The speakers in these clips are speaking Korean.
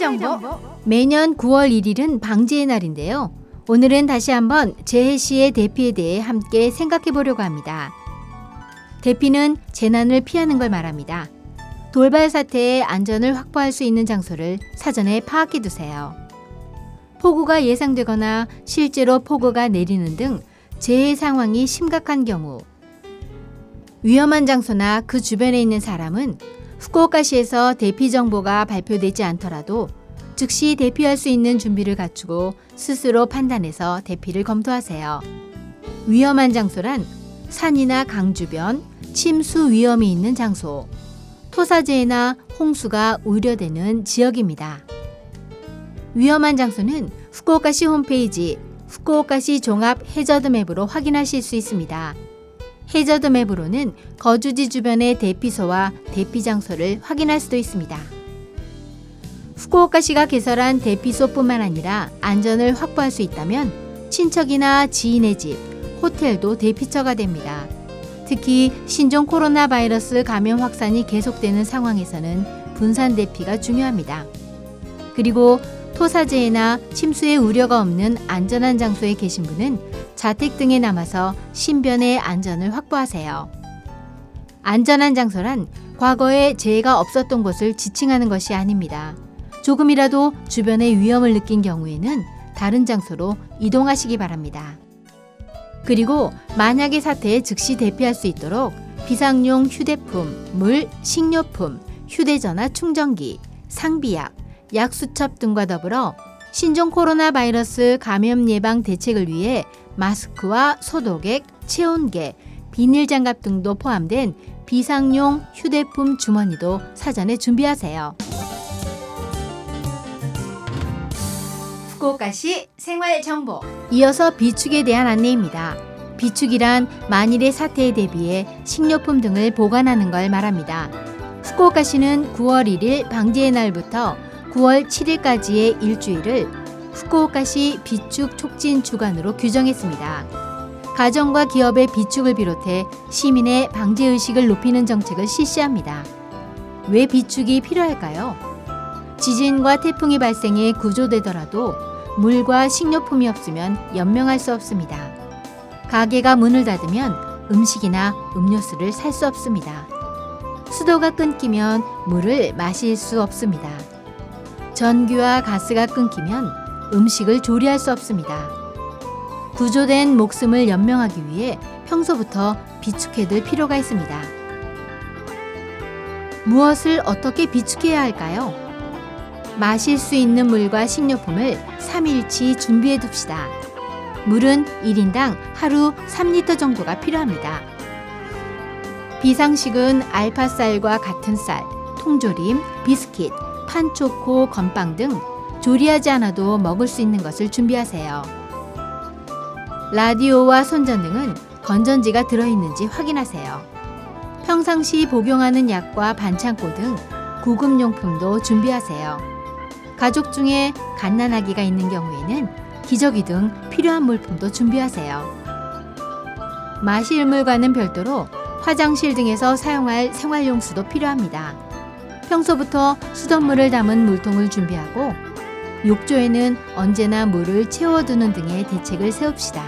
후쿠오카시 생활 정보 매년 9월 1일은 방지의 날인데요. 오늘은 다시 한번 재해 시의 대피에 대해 함께 생각해 보려고 합니다. 대피는 재난을 피하는 걸 말합니다. 돌발 사태의 안전을 확보할 수 있는 장소를 사전에 파악해 두세요. 폭우가 예상되거나 실제로 폭우가 내리는 등 재해 상황이 심각한 경우 위험한 장소나 그 주변에 있는 사람은 후쿠오카시에서 대피 정보가 발표되지 않더라도 즉시 대피할 수 있는 준비를 갖추고 스스로 판단해서 대피를 검토하세요. 위험한 장소란 산이나 강 주변, 침수 위험이 있는 장소, 토사재해나 홍수가 우려되는 지역입니다. 위험한 장소는 후쿠오카시 홈페이지 후쿠오카시 종합 해저드 맵으로 확인하실 수 있습니다. 해저드 맵으로는 거주지 주변의 대피소와 대피 장소를 확인할 수도 있습니다. 후쿠오카시가 개설한 대피소뿐만 아니라 안전을 확보할 수 있다면 친척이나 지인의 집, 호텔도 대피처가 됩니다. 특히 신종 코로나 바이러스 감염 확산이 계속되는 상황에서는 분산 대피가 중요합니다. 그리고 토사재해나 침수의 우려가 없는 안전한 장소에 계신 분은 자택 등에 남아서 신변의 안전을 확보하세요. 안전한 장소란 과거에 재해가 없었던 곳을 지칭하는 것이 아닙니다. 조금이라도 주변의 위험을 느낀 경우에는 다른 장소로 이동하시기 바랍니다. 그리고 만약의 사태에 즉시 대피할 수 있도록 비상용 휴대품, 물, 식료품, 휴대전화 충전기, 상비약, 약수첩 등과 더불어 신종 코로나 바이러스 감염 예방 대책을 위해 마스크와 소독액, 체온계, 비닐 장갑 등도 포함된 비상용 휴대품 주머니도 사전에 준비하세요. 후쿠오카시 생활 정보. 이어서 비축에 대한 안내입니다. 비축이란 만일의 사태에 대비해 식료품 등을 보관하는 걸 말합니다. 후쿠오카시는 9월 1일 방지의 날부터 9월 7일까지의 일주일을 후쿠오카시 비축 촉진 주간으로 규정했습니다. 가정과 기업의 비축을 비롯해 시민의 방제 의식을 높이는 정책을 실시합니다. 왜 비축이 필요할까요? 지진과 태풍이 발생해 구조되더라도 물과 식료품이 없으면 연명할 수 없습니다. 가게가 문을 닫으면 음식이나 음료수를 살 수 없습니다. 수도가 끊기면 물을 마실 수 없습니다. 전기와 가스가 끊기면 음식을 조리할 수 없습니다. 구조된 목숨을 연명하기 위해 평소부터 비축해둘 필요가 있습니다. 무엇을 어떻게 비축해야 할까요? 마실 수 있는 물과 식료품을 3일치 준비해 둡시다. 물은 1인당 하루 3리터 정도가 필요합니다. 비상식은 알파쌀과 같은 쌀, 통조림, 비스킷, 판초코, 건빵 등 조리하지 않아도 먹을 수 있는 것을 준비하세요. 라디오와 손전등은 건전지가 들어있는지 확인하세요. 평상시 복용하는 약과 반창고 등 구급용품도 준비하세요. 가족 중에 갓난아기가 있는 경우에는 기저귀 등 필요한 물품도 준비하세요. 마실 물과는 별도로 화장실 등에서 사용할 생활용수도 필요합니다. 평소부터 수돗물을 담은 물통을 준비하고 욕조에는 언제나 물을 채워두는 등의 대책을 세웁시다.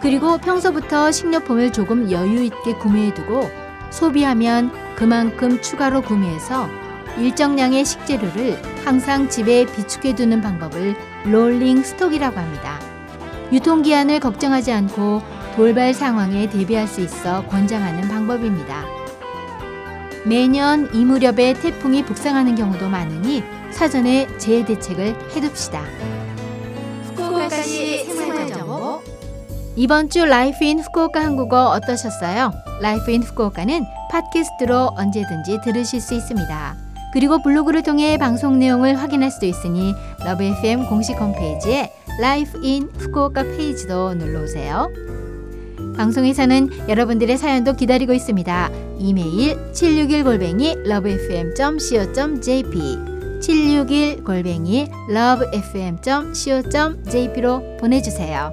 그리고 평소부터 식료품을 조금 여유 있게 구매해두고 소비하면 그만큼 추가로 구매해서 일정량의 식재료를 항상 집에 비축해 두는 방법을 rolling stock이라고 합니다. 유통기한을 걱정하지 않고 돌발 상황에 대비할 수 있어 권장하는 방법입니다. 매년 이 무렵에 태풍이 북상하는 경우도 많으니 사전에 재해 대책을 해둡시다. 후쿠오카시 생활정보 이번 주 Life in Fukuoka 한국어 어떠셨어요? Life in Fukuoka는 팟캐스트로 언제든지 들으실 수 있습니다. 그리고 블로그를 통해 방송 내용을 확인할 수도 있으니 LOVE FM 공식 홈페이지에 Life in Fukuoka 페이지도 놀러 오세요. 방송에서는 여러분들의 사연도 기다리고 있습니다. 이메일 761골뱅이 lovefm.co.jp 761골뱅이 lovefm.co.jp로 보내주세요.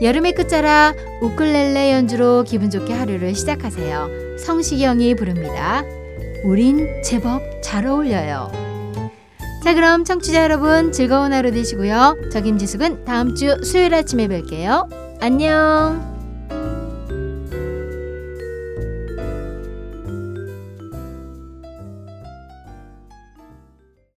여름의 끝자락 우클렐레 연주로 기분 좋게 하루를 시작하세요. 성시경이 부릅니다. 우린 제법 잘 어울려요. 자 그럼 청취자 여러분 즐거운 하루 되시고요. 저 김지숙은 다음 주 수요일 아침에 뵐게요. 안녕.